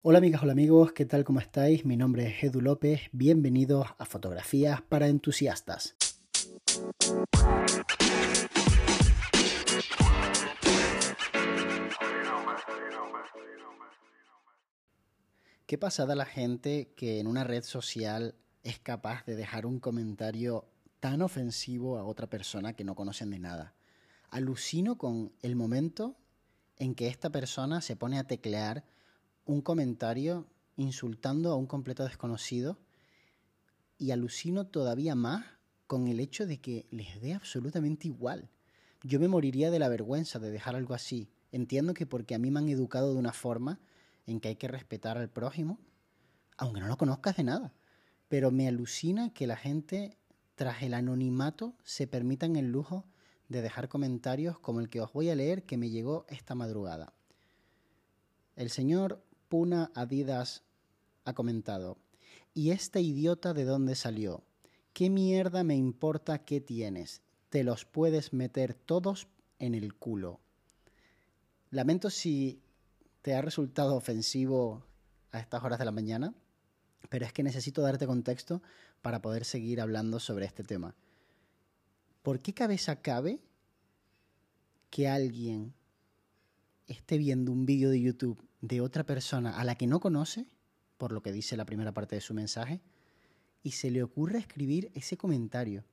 Hola amigas, hola amigos, ¿qué tal? ¿Cómo estáis? Mi nombre es Edu López, bienvenidos a Fotografías para Entusiastas. ¿Qué pasa de la gente que en una red social es capaz de dejar un comentario tan ofensivo a otra persona que no conocen de nada? Alucino con el momento en que esta persona se pone a teclear un comentario insultando a un completo desconocido y alucino todavía más con el hecho de que les dé absolutamente igual. Yo me moriría de la vergüenza de dejar algo así. Entiendo que porque a mí me han educado de una forma en que hay que respetar al prójimo, aunque no lo conozcas de nada. Pero me alucina que la gente, tras el anonimato, se permitan el lujo de dejar comentarios como el que os voy a leer que me llegó esta madrugada. El señor Puna Adidas ha comentado, ¿y este idiota de dónde salió? ¿Qué mierda me importa qué tienes? Te los puedes meter todos en el culo. Lamento si te ha resultado ofensivo a estas horas de la mañana, pero es que necesito darte contexto para poder seguir hablando sobre este tema. ¿Por qué cabeza cabe que alguien esté viendo un vídeo de YouTube de otra persona a la que no conoce, por lo que dice la primera parte de su mensaje, y se le ocurre escribir ese comentario.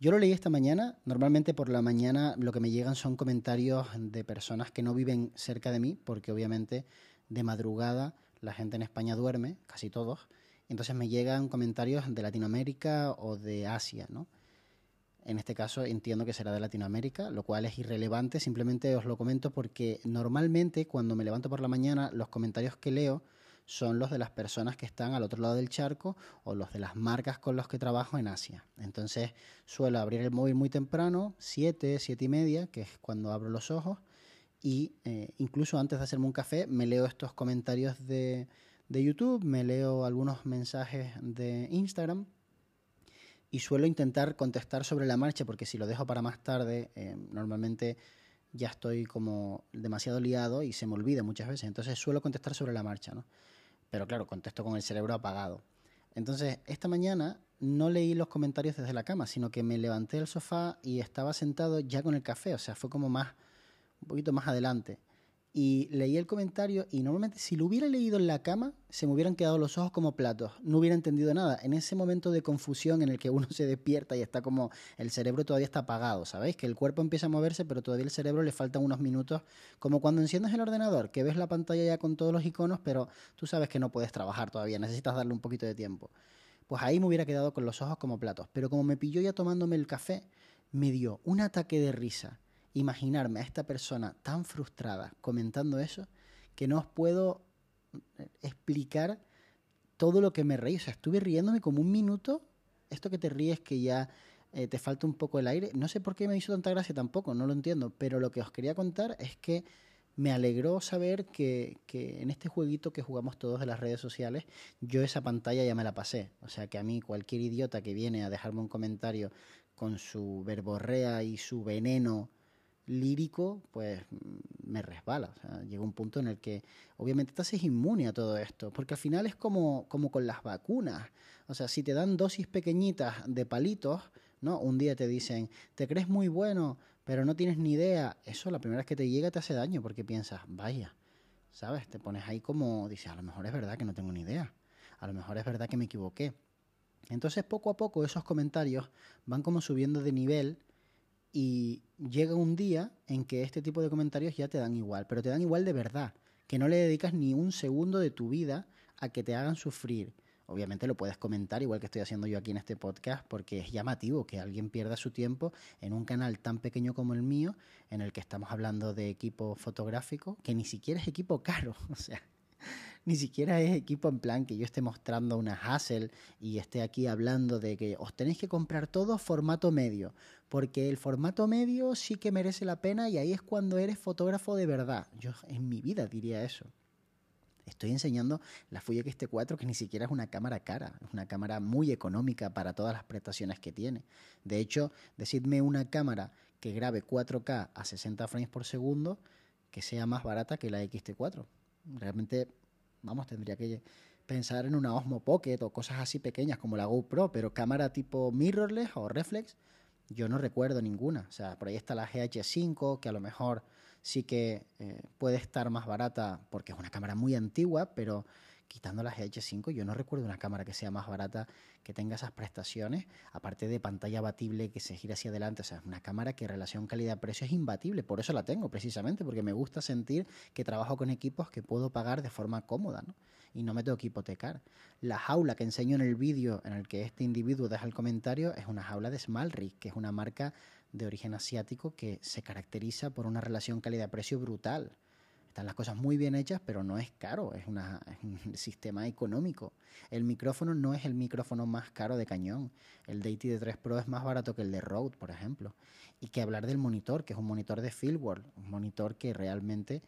Yo lo leí esta mañana, normalmente por la mañana lo que me llegan son comentarios de personas que no viven cerca de mí, porque obviamente de madrugada la gente en España duerme, casi todos, entonces me llegan comentarios de Latinoamérica o de Asia, ¿no? En este caso entiendo que será de Latinoamérica, lo cual es irrelevante, simplemente os lo comento porque normalmente cuando me levanto por la mañana los comentarios que leo son los de las personas que están al otro lado del charco o los de las marcas con los que trabajo en Asia. Entonces suelo abrir el móvil muy temprano, 7, 7 y media, que es cuando abro los ojos, y eh, incluso antes de hacerme un café me leo estos comentarios de, de YouTube, me leo algunos mensajes de Instagram y suelo intentar contestar sobre la marcha porque si lo dejo para más tarde, eh, normalmente ya estoy como demasiado liado y se me olvida muchas veces. Entonces suelo contestar sobre la marcha, ¿no? Pero claro, contesto con el cerebro apagado. Entonces, esta mañana no leí los comentarios desde la cama, sino que me levanté del sofá y estaba sentado ya con el café, o sea, fue como más, un poquito más adelante y leí el comentario y normalmente si lo hubiera leído en la cama se me hubieran quedado los ojos como platos, no hubiera entendido nada. En ese momento de confusión en el que uno se despierta y está como el cerebro todavía está apagado, ¿sabéis? Que el cuerpo empieza a moverse pero todavía el cerebro le faltan unos minutos, como cuando enciendes el ordenador, que ves la pantalla ya con todos los iconos pero tú sabes que no puedes trabajar todavía, necesitas darle un poquito de tiempo. Pues ahí me hubiera quedado con los ojos como platos, pero como me pilló ya tomándome el café, me dio un ataque de risa imaginarme a esta persona tan frustrada comentando eso que no os puedo eh, explicar todo lo que me reí. O sea, estuve riéndome como un minuto. Esto que te ríes que ya eh, te falta un poco el aire. No sé por qué me hizo tanta gracia tampoco, no lo entiendo. Pero lo que os quería contar es que me alegró saber que, que, en este jueguito que jugamos todos de las redes sociales, yo esa pantalla ya me la pasé. O sea que a mí cualquier idiota que viene a dejarme un comentario con su verborrea y su veneno lírico, pues me resbala. llega un punto en el que obviamente te haces inmune a todo esto, porque al final es como, como con las vacunas. O sea, si te dan dosis pequeñitas de palitos, ¿no? Un día te dicen, te crees muy bueno, pero no tienes ni idea. Eso la primera vez que te llega te hace daño porque piensas, vaya, ¿sabes? Te pones ahí como, dices, a lo mejor es verdad que no tengo ni idea. A lo mejor es verdad que me equivoqué. Entonces, poco a poco esos comentarios van como subiendo de nivel y llega un día en que este tipo de comentarios ya te dan igual, pero te dan igual de verdad, que no le dedicas ni un segundo de tu vida a que te hagan sufrir. Obviamente lo puedes comentar, igual que estoy haciendo yo aquí en este podcast, porque es llamativo que alguien pierda su tiempo en un canal tan pequeño como el mío, en el que estamos hablando de equipo fotográfico, que ni siquiera es equipo caro. O sea, ni siquiera es equipo en plan que yo esté mostrando una Hassel y esté aquí hablando de que os tenéis que comprar todo formato medio, porque el formato medio sí que merece la pena y ahí es cuando eres fotógrafo de verdad. Yo en mi vida diría eso. Estoy enseñando la Fuji X-T4 que ni siquiera es una cámara cara, es una cámara muy económica para todas las prestaciones que tiene. De hecho, decidme una cámara que grabe 4K a 60 frames por segundo que sea más barata que la X-T4. Realmente vamos, tendría que pensar en una Osmo Pocket o cosas así pequeñas como la GoPro, pero cámara tipo mirrorless o reflex, yo no recuerdo ninguna. O sea, por ahí está la GH5, que a lo mejor sí que eh, puede estar más barata porque es una cámara muy antigua, pero quitando la GH5, yo no recuerdo una cámara que sea más barata, que tenga esas prestaciones, aparte de pantalla abatible que se gira hacia adelante. O sea, es una cámara que relación calidad-precio es imbatible. Por eso la tengo, precisamente, porque me gusta sentir que trabajo con equipos que puedo pagar de forma cómoda, ¿no? Y no me tengo que hipotecar. La jaula que enseño en el vídeo en el que este individuo deja el comentario es una jaula de Smalrick, que es una marca de origen asiático que se caracteriza por una relación calidad-precio brutal. Están las cosas muy bien hechas, pero no es caro, es, un sistema económico. El micrófono no es el micrófono más caro de cañón. El Deity de 3 Pro es más barato que el de Rode, por ejemplo. Y que hablar del monitor, que es un monitor de Fieldworld, un monitor que realmente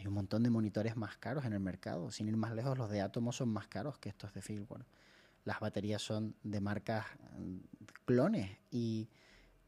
hay un montón de monitores más caros en el mercado. Sin ir más lejos, los de Atomo son más caros que estos de Fieldworld. Las baterías son de marcas mm, clones y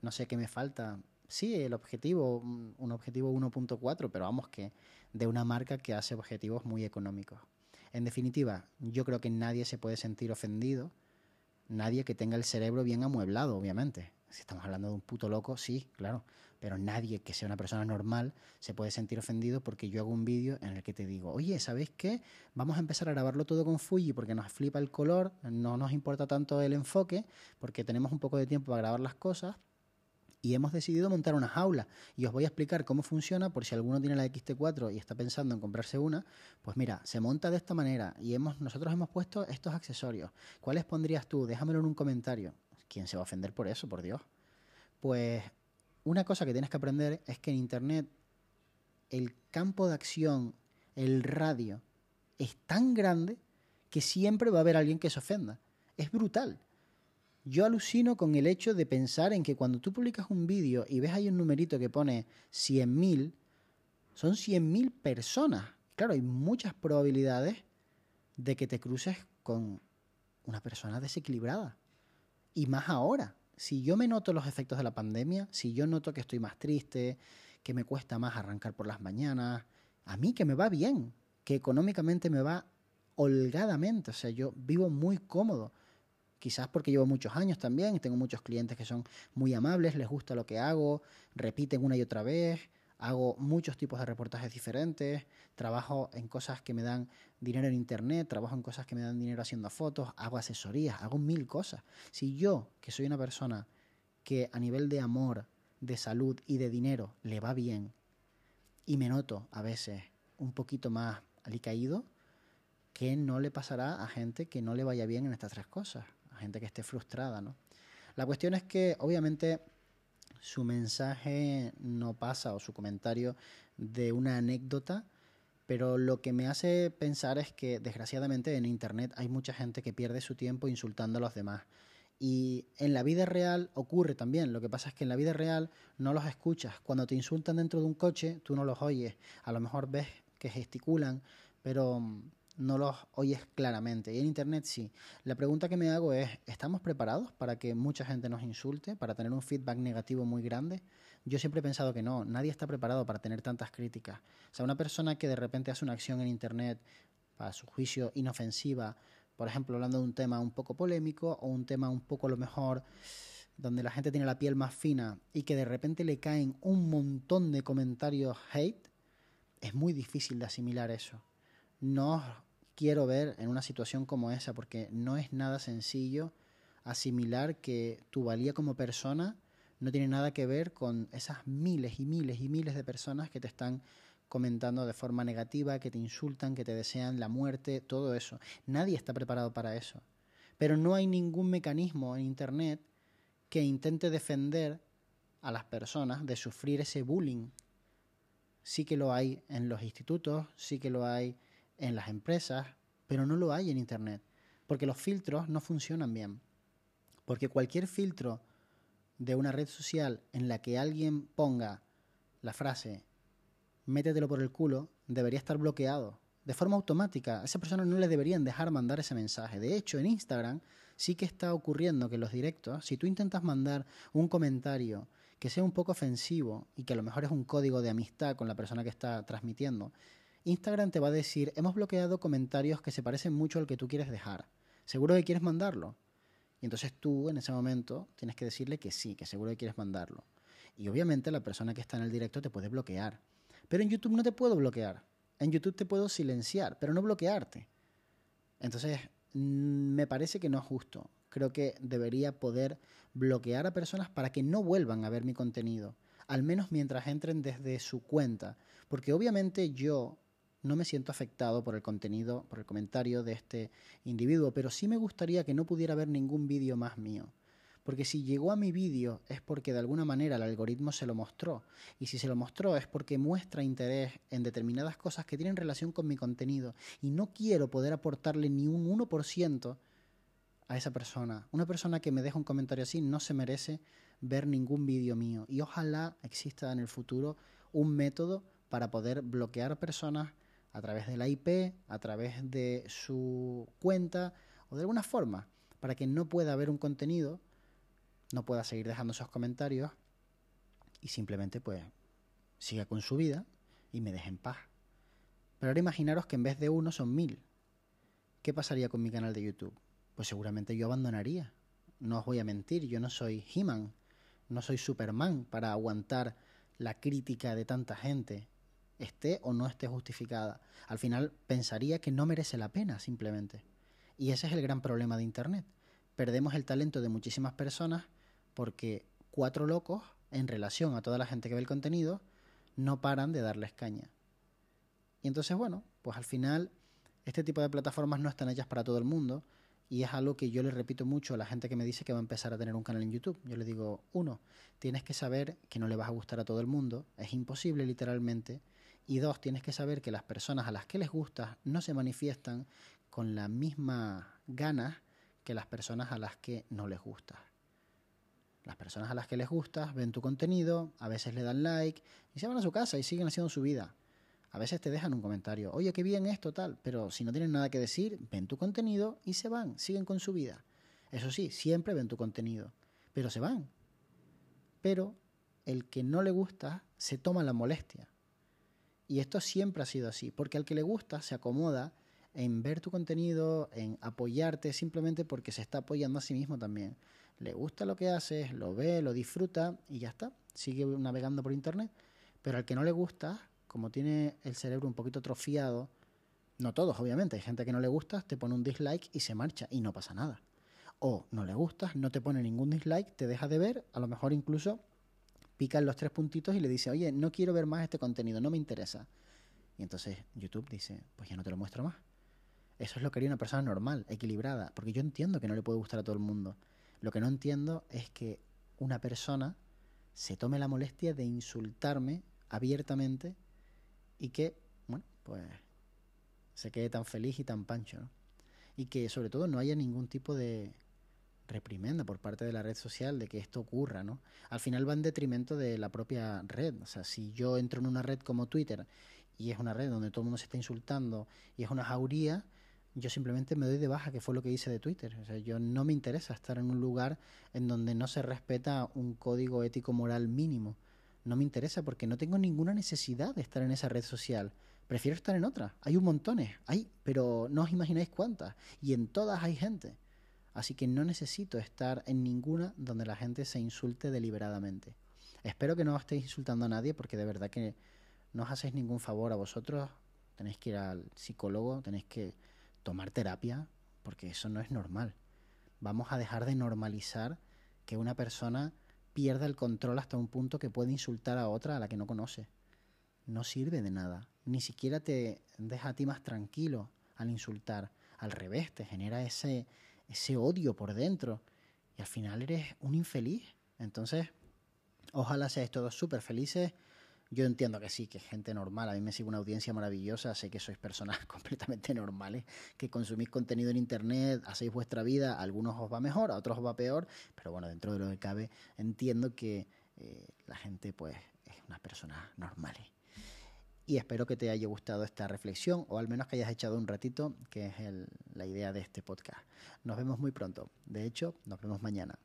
no sé qué me falta sí, el objetivo, un objetivo 1.4, pero vamos que de una marca que hace objetivos muy económicos. En definitiva, yo creo que nadie se puede sentir ofendido, nadie que tenga el cerebro bien amueblado, obviamente. Si estamos hablando de un puto loco, sí, claro, pero nadie que sea una persona normal se puede sentir ofendido porque yo hago un vídeo en el que te digo, oye, ¿sabéis qué? Vamos a empezar a grabarlo todo con Fuji porque nos flipa el color, no nos importa tanto el enfoque, porque tenemos un poco de tiempo para grabar las cosas, y hemos decidido montar una jaula. Y os voy a explicar cómo funciona por si alguno tiene la XT4 y está pensando en comprarse una. Pues mira, se monta de esta manera y hemos, nosotros hemos puesto estos accesorios. ¿Cuáles pondrías tú? Déjamelo en un comentario. ¿Quién se va a ofender por eso, por Dios? Pues una cosa que tienes que aprender es que en Internet el campo de acción, el radio, es tan grande que siempre va a haber alguien que se ofenda. Es brutal. Yo alucino con el hecho de pensar en que cuando tú publicas un vídeo y ves ahí un numerito que pone 100.000, son 100.000 personas. Claro, hay muchas probabilidades de que te cruces con una persona desequilibrada. Y más ahora, si yo me noto los efectos de la pandemia, si yo noto que estoy más triste, que me cuesta más arrancar por las mañanas, a mí que me va bien, que económicamente me va holgadamente, o sea, yo vivo muy cómodo. Quizás porque llevo muchos años también, tengo muchos clientes que son muy amables, les gusta lo que hago, repiten una y otra vez, hago muchos tipos de reportajes diferentes, trabajo en cosas que me dan dinero en internet, trabajo en cosas que me dan dinero haciendo fotos, hago asesorías, hago mil cosas. Si yo, que soy una persona que a nivel de amor, de salud y de dinero le va bien y me noto a veces un poquito más alicaído, ¿qué no le pasará a gente que no le vaya bien en estas tres cosas? gente que esté frustrada, ¿no? La cuestión es que, obviamente, su mensaje no pasa o su comentario de una anécdota, pero lo que me hace pensar es que, desgraciadamente, en Internet hay mucha gente que pierde su tiempo insultando a los demás. Y en la vida real ocurre también. Lo que pasa es que en la vida real no los escuchas. Cuando te insultan dentro de un coche, tú no los oyes. A lo mejor ves que gesticulan, pero no los oyes claramente. Y en Internet sí. La pregunta que me hago es, ¿estamos preparados para que mucha gente nos insulte, para tener un feedback negativo muy grande? Yo siempre he pensado que no, nadie está preparado para tener tantas críticas. O sea, una persona que de repente hace una acción en Internet, para su juicio, inofensiva, por ejemplo, hablando de un tema un poco polémico o un tema un poco a lo mejor donde la gente tiene la piel más fina y que de repente le caen un montón de comentarios hate, es muy difícil de asimilar eso no quiero ver en una situación como esa, porque no es nada sencillo asimilar que tu valía como persona no tiene nada que ver con esas miles y miles y miles de personas que te están comentando de forma negativa, que te insultan, que te desean la muerte, todo eso. Nadie está preparado para eso. Pero no hay ningún mecanismo en Internet que intente defender a las personas de sufrir ese bullying. Sí que lo hay en los institutos, sí que lo hay en las empresas, pero no lo hay en Internet, porque los filtros no funcionan bien. Porque cualquier filtro de una red social en la que alguien ponga la frase métetelo por el culo debería estar bloqueado de forma automática. A esa persona no le deberían dejar mandar ese mensaje. De hecho, en Instagram sí que está ocurriendo que los directos, si tú intentas mandar un comentario que sea un poco ofensivo y que a lo mejor es un código de amistad con la persona que está transmitiendo, Instagram te va a decir, hemos bloqueado comentarios que se parecen mucho al que tú quieres dejar. ¿Seguro que quieres mandarlo? Y entonces tú en ese momento tienes que decirle que sí, que seguro que quieres mandarlo. Y obviamente la persona que está en el directo te puede bloquear. Pero en YouTube no te puedo bloquear. En YouTube te puedo silenciar, pero no bloquearte. Entonces, mm, me parece que no es justo. Creo que debería poder bloquear a personas para que no vuelvan a ver mi contenido, al menos mientras entren desde su cuenta. Porque obviamente yo no me siento afectado por el contenido, por el comentario de este individuo, pero sí me gustaría que no pudiera ver ningún vídeo más mío. Porque si llegó a mi vídeo es porque de alguna manera el algoritmo se lo mostró. Y si se lo mostró es porque muestra interés en determinadas cosas que tienen relación con mi contenido. Y no quiero poder aportarle ni un 1% a esa persona. Una persona que me deja un comentario así no se merece ver ningún vídeo mío. Y ojalá exista en el futuro un método para poder bloquear personas a través de la IP, a través de su cuenta o de alguna forma, para que no pueda ver un contenido, no pueda seguir dejando esos comentarios y simplemente pues siga con su vida y me deje en paz. Pero ahora imaginaros que en vez de uno son mil. ¿Qué pasaría con mi canal de YouTube? Pues seguramente yo abandonaría. No os voy a mentir, yo no soy He-Man, no soy Superman para aguantar la crítica de tanta gente esté o no esté justificada. Al final pensaría que no merece la pena simplemente. Y ese es el gran problema de Internet. Perdemos el talento de muchísimas personas porque cuatro locos, en relación a toda la gente que ve el contenido, no paran de darles caña. Y entonces, bueno, pues al final este tipo de plataformas no están hechas para todo el mundo y es algo que yo le repito mucho a la gente que me dice que va a empezar a tener un canal en YouTube. Yo le digo, uno, tienes que saber que no le vas a gustar a todo el mundo, es imposible literalmente, y dos, tienes que saber que las personas a las que les gusta no se manifiestan con la misma ganas que las personas a las que no les gusta. Las personas a las que les gusta ven tu contenido, a veces le dan like y se van a su casa y siguen haciendo su vida. A veces te dejan un comentario, oye, qué bien esto, tal, pero si no tienen nada que decir, ven tu contenido y se van, siguen con su vida. Eso sí, siempre ven tu contenido, pero se van. Pero el que no le gusta se toma la molestia y esto siempre ha sido así, porque al que le gusta se acomoda en ver tu contenido, en apoyarte, simplemente porque se está apoyando a sí mismo también. Le gusta lo que haces, lo ve, lo disfruta y ya está. Sigue navegando por internet. Pero al que no le gusta, como tiene el cerebro un poquito atrofiado, no todos, obviamente, hay gente que no le gusta, te pone un dislike y se marcha y no pasa nada. O no le gustas, no te pone ningún dislike, te deja de ver, a lo mejor incluso los tres puntitos y le dice, oye, no quiero ver más este contenido, no me interesa. Y entonces YouTube dice, pues ya no te lo muestro más. Eso es lo que haría una persona normal, equilibrada, porque yo entiendo que no le puede gustar a todo el mundo. Lo que no entiendo es que una persona se tome la molestia de insultarme abiertamente y que, bueno, pues se quede tan feliz y tan pancho, ¿no? Y que sobre todo no haya ningún tipo de, reprimenda por parte de la red social de que esto ocurra, ¿no? Al final va en detrimento de la propia red. O sea, si yo entro en una red como Twitter y es una red donde todo el mundo se está insultando y es una jauría, yo simplemente me doy de baja, que fue lo que hice de Twitter. O sea, yo no me interesa estar en un lugar en donde no se respeta un código ético moral mínimo. No me interesa porque no tengo ninguna necesidad de estar en esa red social. Prefiero estar en otra. Hay un montones, hay, pero no os imagináis cuántas. Y en todas hay gente. Así que no necesito estar en ninguna donde la gente se insulte deliberadamente. Espero que no estéis insultando a nadie porque de verdad que no os hacéis ningún favor a vosotros. Tenéis que ir al psicólogo, tenéis que tomar terapia porque eso no es normal. Vamos a dejar de normalizar que una persona pierda el control hasta un punto que puede insultar a otra a la que no conoce. No sirve de nada. Ni siquiera te deja a ti más tranquilo al insultar. Al revés, te genera ese, ese odio por dentro. Y al final eres un infeliz. Entonces, ojalá seáis todos súper felices. Yo entiendo que sí, que es gente normal. A mí me sigue una audiencia maravillosa. Sé que sois personas completamente normales, que consumís contenido en internet, hacéis vuestra vida. Algunos os va mejor, a otros os va peor. Pero bueno, dentro de lo que cabe, entiendo que eh, la gente, pues, es unas personas normales y espero que te haya gustado esta reflexión o al menos que hayas echado un ratito, que es la idea de este podcast. Nos vemos muy pronto. De hecho, nos vemos mañana.